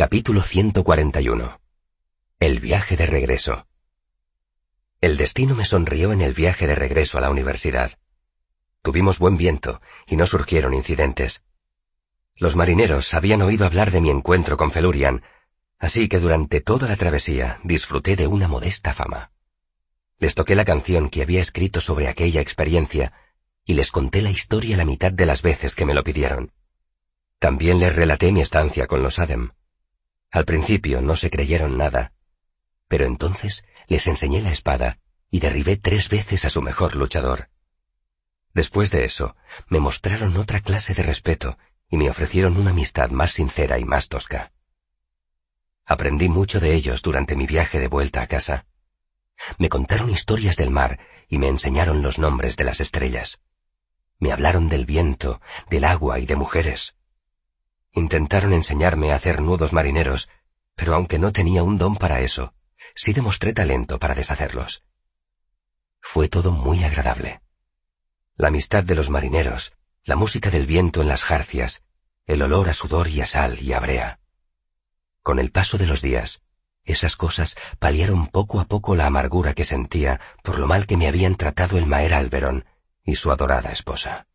Capítulo 141. El viaje de regreso. El destino me sonrió en el viaje de regreso a la universidad. Tuvimos buen viento y no surgieron incidentes. Los marineros habían oído hablar de mi encuentro con Felurian, así que durante toda la travesía disfruté de una modesta fama. Les toqué la canción que había escrito sobre aquella experiencia y les conté la historia la mitad de las veces que me lo pidieron. También les relaté mi estancia con los Adem. Al principio no se creyeron nada, pero entonces les enseñé la espada y derribé tres veces a su mejor luchador. Después de eso, me mostraron otra clase de respeto y me ofrecieron una amistad más sincera y más tosca. Aprendí mucho de ellos durante mi viaje de vuelta a casa. Me contaron historias del mar y me enseñaron los nombres de las estrellas. Me hablaron del viento, del agua y de mujeres. Intentaron enseñarme a hacer nudos marineros, pero aunque no tenía un don para eso, sí demostré talento para deshacerlos. Fue todo muy agradable. La amistad de los marineros, la música del viento en las jarcias, el olor a sudor y a sal y a brea. Con el paso de los días, esas cosas paliaron poco a poco la amargura que sentía por lo mal que me habían tratado el maer Alberon y su adorada esposa.